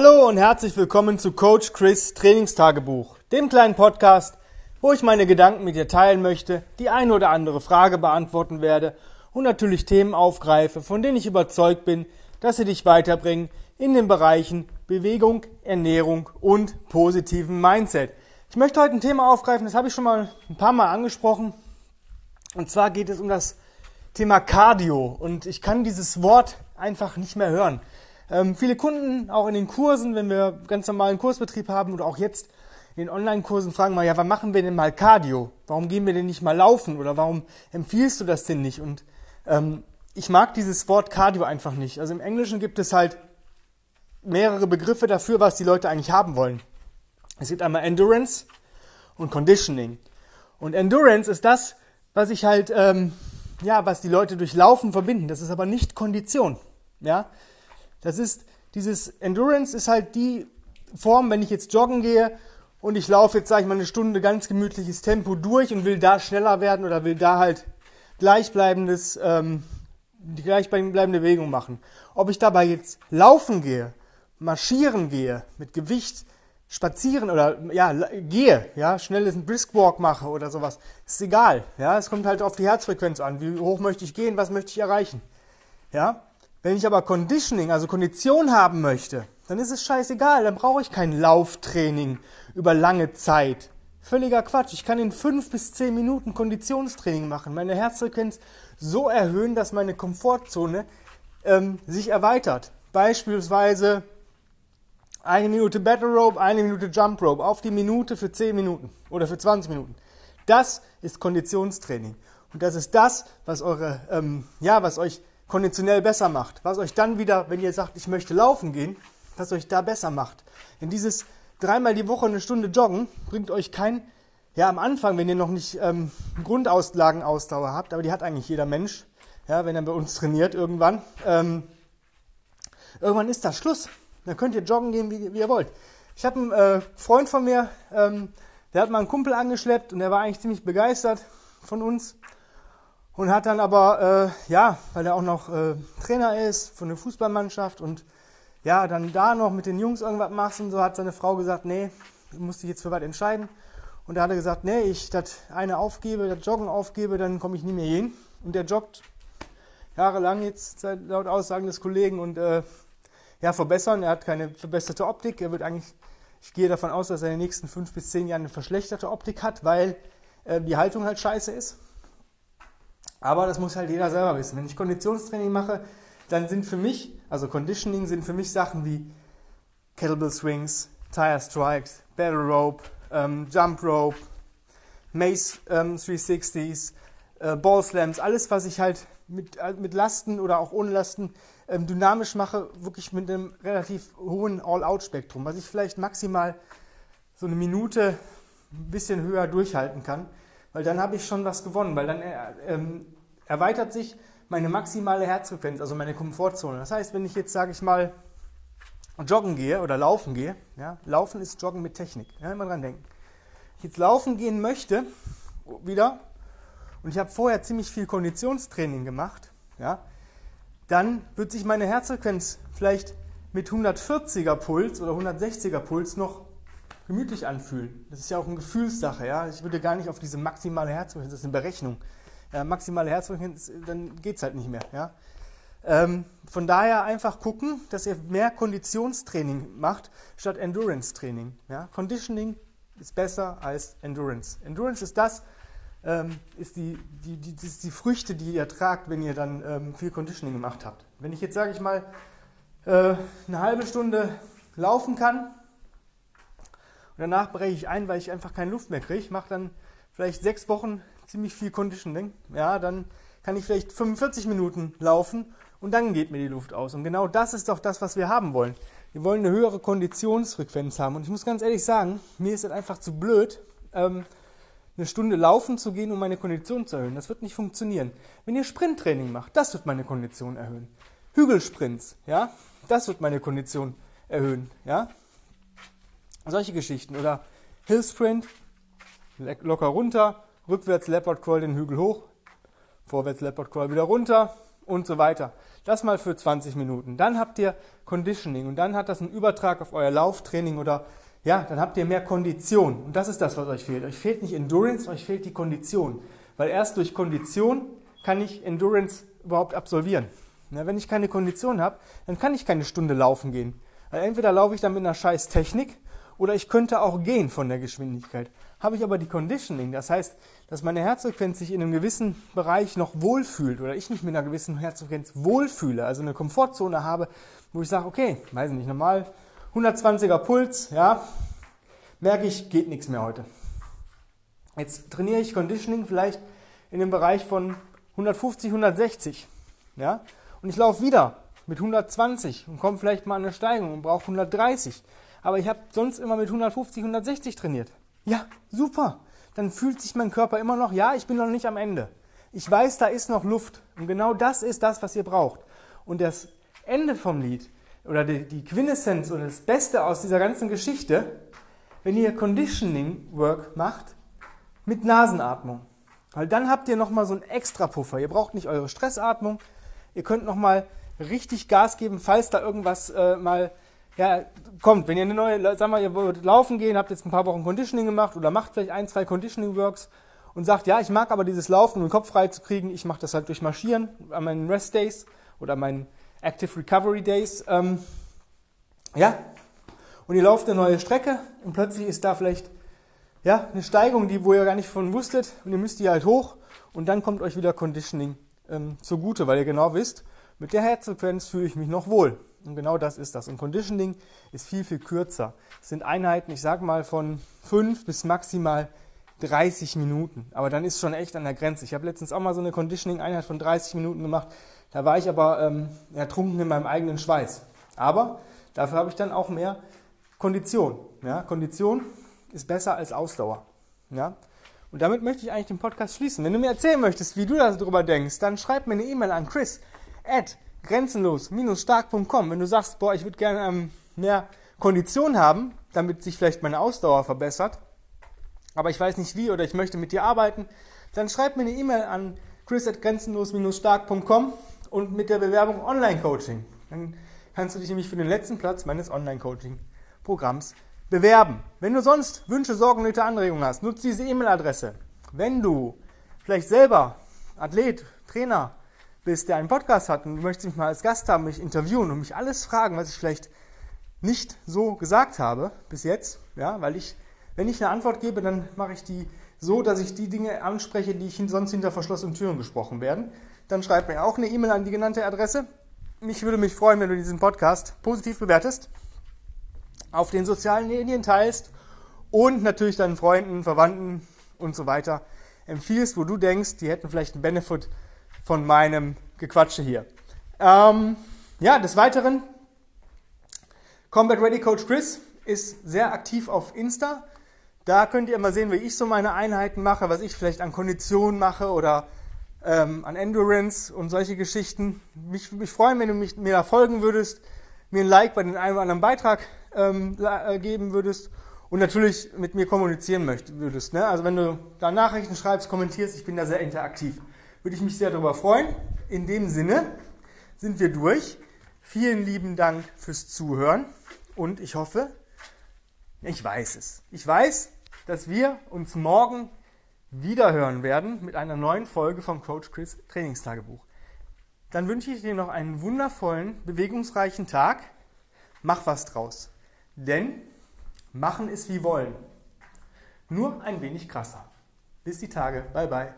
Hallo und herzlich willkommen zu Coach Chris Trainingstagebuch, dem kleinen Podcast, wo ich meine Gedanken mit dir teilen möchte, die eine oder andere Frage beantworten werde und natürlich Themen aufgreife, von denen ich überzeugt bin, dass sie dich weiterbringen in den Bereichen Bewegung, Ernährung und positiven Mindset. Ich möchte heute ein Thema aufgreifen, das habe ich schon mal ein paar Mal angesprochen. Und zwar geht es um das Thema Cardio. Und ich kann dieses Wort einfach nicht mehr hören. Ähm, viele Kunden, auch in den Kursen, wenn wir ganz normalen Kursbetrieb haben oder auch jetzt in den Online-Kursen, fragen mal, ja, wann machen wir denn mal Cardio? Warum gehen wir denn nicht mal laufen? Oder warum empfiehlst du das denn nicht? Und ähm, ich mag dieses Wort Cardio einfach nicht. Also im Englischen gibt es halt mehrere Begriffe dafür, was die Leute eigentlich haben wollen. Es gibt einmal Endurance und Conditioning. Und Endurance ist das, was ich halt, ähm, ja, was die Leute durch Laufen verbinden. Das ist aber nicht Kondition. Ja, das ist dieses Endurance ist halt die Form, wenn ich jetzt joggen gehe und ich laufe jetzt, sage ich mal, eine Stunde ganz gemütliches Tempo durch und will da schneller werden oder will da halt gleichbleibendes, ähm, die gleichbleibende Bewegung machen. Ob ich dabei jetzt laufen gehe, marschieren gehe, mit Gewicht spazieren oder ja, gehe, ja, schnelles Briskwalk mache oder sowas, ist egal. Ja, es kommt halt auf die Herzfrequenz an. Wie hoch möchte ich gehen, was möchte ich erreichen? Ja, wenn ich aber Conditioning, also Kondition haben möchte, dann ist es scheißegal, dann brauche ich kein Lauftraining über lange Zeit. Völliger Quatsch. Ich kann in fünf bis zehn Minuten Konditionstraining machen, meine Herzfrequenz so erhöhen, dass meine Komfortzone ähm, sich erweitert. Beispielsweise eine Minute Battle Rope, eine Minute Jump Rope auf die Minute für zehn Minuten oder für 20 Minuten. Das ist Konditionstraining. Und das ist das, was eure, ähm, ja, was euch konditionell besser macht. Was euch dann wieder, wenn ihr sagt, ich möchte laufen gehen, was euch da besser macht. Denn dieses dreimal die Woche eine Stunde joggen bringt euch kein, ja am Anfang, wenn ihr noch nicht ähm, Grundauslagenausdauer habt, aber die hat eigentlich jeder Mensch, ja, wenn er bei uns trainiert irgendwann, ähm, irgendwann ist das Schluss. Dann könnt ihr joggen gehen, wie, wie ihr wollt. Ich habe einen äh, Freund von mir, ähm, der hat mal einen Kumpel angeschleppt und der war eigentlich ziemlich begeistert von uns und hat dann aber, äh, ja, weil er auch noch äh, Trainer ist von der Fußballmannschaft und ja, dann da noch mit den Jungs irgendwas machst und so, hat seine Frau gesagt, nee, du musst dich jetzt für was entscheiden. Und da hat er gesagt, nee, ich das eine aufgebe, das Joggen aufgebe, dann komme ich nie mehr hin. Und der joggt jahrelang jetzt, laut Aussagen des Kollegen, und äh, ja, verbessern. Er hat keine verbesserte Optik. Er wird eigentlich, ich gehe davon aus, dass er in den nächsten fünf bis zehn Jahren eine verschlechterte Optik hat, weil äh, die Haltung halt scheiße ist. Aber das muss halt jeder selber wissen. Wenn ich Konditionstraining mache, dann sind für mich, also Conditioning sind für mich Sachen wie Kettlebell Swings, Tire Strikes, Battle Rope, ähm, Jump Rope, Mace ähm, 360s, äh, Ball Slams, alles, was ich halt mit, äh, mit Lasten oder auch ohne Lasten ähm, dynamisch mache, wirklich mit einem relativ hohen All-Out-Spektrum, was ich vielleicht maximal so eine Minute ein bisschen höher durchhalten kann weil dann habe ich schon was gewonnen, weil dann äh, ähm, erweitert sich meine maximale Herzfrequenz, also meine Komfortzone. Das heißt, wenn ich jetzt, sage ich mal, joggen gehe oder laufen gehe, ja, laufen ist Joggen mit Technik, ja, immer dran denken. Ich jetzt laufen gehen möchte, wieder, und ich habe vorher ziemlich viel Konditionstraining gemacht, ja, dann wird sich meine Herzfrequenz vielleicht mit 140er Puls oder 160er Puls noch gemütlich anfühlen. Das ist ja auch eine Gefühlssache. Ja? Ich würde gar nicht auf diese maximale Herzfrequenz, das ist eine Berechnung. Ja, maximale Herzfrequenz, dann geht es halt nicht mehr. Ja? Ähm, von daher einfach gucken, dass ihr mehr Konditionstraining macht statt Endurance-Training. Ja? Conditioning ist besser als Endurance. Endurance ist das, ähm, ist die, die, die, die, die Früchte, die ihr tragt, wenn ihr dann ähm, viel Conditioning gemacht habt. Wenn ich jetzt, sage ich mal, äh, eine halbe Stunde laufen kann, und danach breche ich ein, weil ich einfach keine Luft mehr kriege. Mache dann vielleicht sechs Wochen ziemlich viel Conditioning. Ja, dann kann ich vielleicht 45 Minuten laufen und dann geht mir die Luft aus. Und genau das ist doch das, was wir haben wollen. Wir wollen eine höhere Konditionsfrequenz haben. Und ich muss ganz ehrlich sagen, mir ist es einfach zu blöd, ähm, eine Stunde laufen zu gehen, um meine Kondition zu erhöhen. Das wird nicht funktionieren. Wenn ihr Sprinttraining macht, das wird meine Kondition erhöhen. Hügelsprints, ja, das wird meine Kondition erhöhen, ja. Solche Geschichten. Oder Hillsprint, locker runter, rückwärts Leopard Crawl den Hügel hoch, vorwärts Leopard Crawl wieder runter und so weiter. Das mal für 20 Minuten. Dann habt ihr Conditioning und dann hat das einen Übertrag auf euer Lauftraining oder ja, dann habt ihr mehr Kondition. Und das ist das, was euch fehlt. Euch fehlt nicht Endurance, euch fehlt die Kondition. Weil erst durch Kondition kann ich Endurance überhaupt absolvieren. Ja, wenn ich keine Kondition habe, dann kann ich keine Stunde laufen gehen. Weil entweder laufe ich dann mit einer scheiß Technik oder ich könnte auch gehen von der Geschwindigkeit. Habe ich aber die Conditioning, das heißt, dass meine Herzfrequenz sich in einem gewissen Bereich noch wohlfühlt oder ich mich mit einer gewissen Herzfrequenz wohlfühle, also eine Komfortzone habe, wo ich sage, okay, weiß nicht, normal 120er Puls, ja, merke ich, geht nichts mehr heute. Jetzt trainiere ich Conditioning vielleicht in dem Bereich von 150, 160, ja, und ich laufe wieder mit 120 und komme vielleicht mal an eine Steigung und brauche 130 aber ich habe sonst immer mit 150, 160 trainiert. Ja, super. Dann fühlt sich mein Körper immer noch, ja, ich bin noch nicht am Ende. Ich weiß, da ist noch Luft. Und genau das ist das, was ihr braucht. Und das Ende vom Lied oder die, die Quintessenz oder das Beste aus dieser ganzen Geschichte, wenn ihr Conditioning Work macht mit Nasenatmung. Weil dann habt ihr nochmal so einen extra Puffer. Ihr braucht nicht eure Stressatmung. Ihr könnt nochmal richtig Gas geben, falls da irgendwas äh, mal ja, kommt, wenn ihr eine neue, sag mal, ihr wollt laufen gehen, habt jetzt ein paar Wochen Conditioning gemacht oder macht vielleicht ein, zwei Conditioning Works und sagt, ja, ich mag aber dieses Laufen, um den Kopf frei zu kriegen, ich mache das halt durch Marschieren an meinen Rest Days oder meinen Active Recovery Days. Ähm, ja, und ihr lauft eine neue Strecke und plötzlich ist da vielleicht ja, eine Steigung, die, wo ihr gar nicht von wusstet und ihr müsst die halt hoch und dann kommt euch wieder Conditioning ähm, zugute, weil ihr genau wisst, mit der Herzfrequenz fühle ich mich noch wohl. Und genau das ist das. Und Conditioning ist viel, viel kürzer. Es sind Einheiten, ich sage mal, von 5 bis maximal 30 Minuten. Aber dann ist schon echt an der Grenze. Ich habe letztens auch mal so eine Conditioning-Einheit von 30 Minuten gemacht. Da war ich aber ähm, ertrunken in meinem eigenen Schweiß. Aber dafür habe ich dann auch mehr Kondition. Ja? Kondition ist besser als Ausdauer. Ja? Und damit möchte ich eigentlich den Podcast schließen. Wenn du mir erzählen möchtest, wie du darüber denkst, dann schreib mir eine E-Mail an chris at grenzenlos-stark.com. Wenn du sagst, boah, ich würde gerne ähm, mehr Kondition haben, damit sich vielleicht meine Ausdauer verbessert, aber ich weiß nicht wie oder ich möchte mit dir arbeiten, dann schreib mir eine E-Mail an chris.grenzenlos-stark.com und mit der Bewerbung Online-Coaching. Dann kannst du dich nämlich für den letzten Platz meines Online-Coaching-Programms bewerben. Wenn du sonst Wünsche, Sorgen, Nöte, Anregungen hast, nutze diese E-Mail-Adresse. Wenn du vielleicht selber Athlet, Trainer, bist, der einen Podcast hat und du möchtest mich mal als Gast haben, mich interviewen und mich alles fragen, was ich vielleicht nicht so gesagt habe bis jetzt, ja, weil ich, wenn ich eine Antwort gebe, dann mache ich die so, dass ich die Dinge anspreche, die ich sonst hinter verschlossenen Türen gesprochen werden. Dann schreib mir auch eine E-Mail an die genannte Adresse. Ich würde mich freuen, wenn du diesen Podcast positiv bewertest, auf den sozialen Medien teilst und natürlich deinen Freunden, Verwandten und so weiter empfiehlst, wo du denkst, die hätten vielleicht einen Benefit von meinem Gequatsche hier. Ähm, ja, des Weiteren, Combat Ready Coach Chris ist sehr aktiv auf Insta. Da könnt ihr mal sehen, wie ich so meine Einheiten mache, was ich vielleicht an Konditionen mache oder ähm, an Endurance und solche Geschichten. Mich, mich freuen, wenn du mich, mir da folgen würdest, mir ein Like bei den einen oder anderen Beitrag ähm, äh, geben würdest und natürlich mit mir kommunizieren möchtest. Ne? Also wenn du da Nachrichten schreibst, kommentierst, ich bin da sehr interaktiv würde ich mich sehr darüber freuen. In dem Sinne sind wir durch. Vielen lieben Dank fürs Zuhören und ich hoffe, ich weiß es. Ich weiß, dass wir uns morgen wieder hören werden mit einer neuen Folge vom Coach Chris Trainingstagebuch. Dann wünsche ich dir noch einen wundervollen, bewegungsreichen Tag. Mach was draus. Denn machen ist wie wollen. Nur ein wenig krasser. Bis die Tage. Bye bye.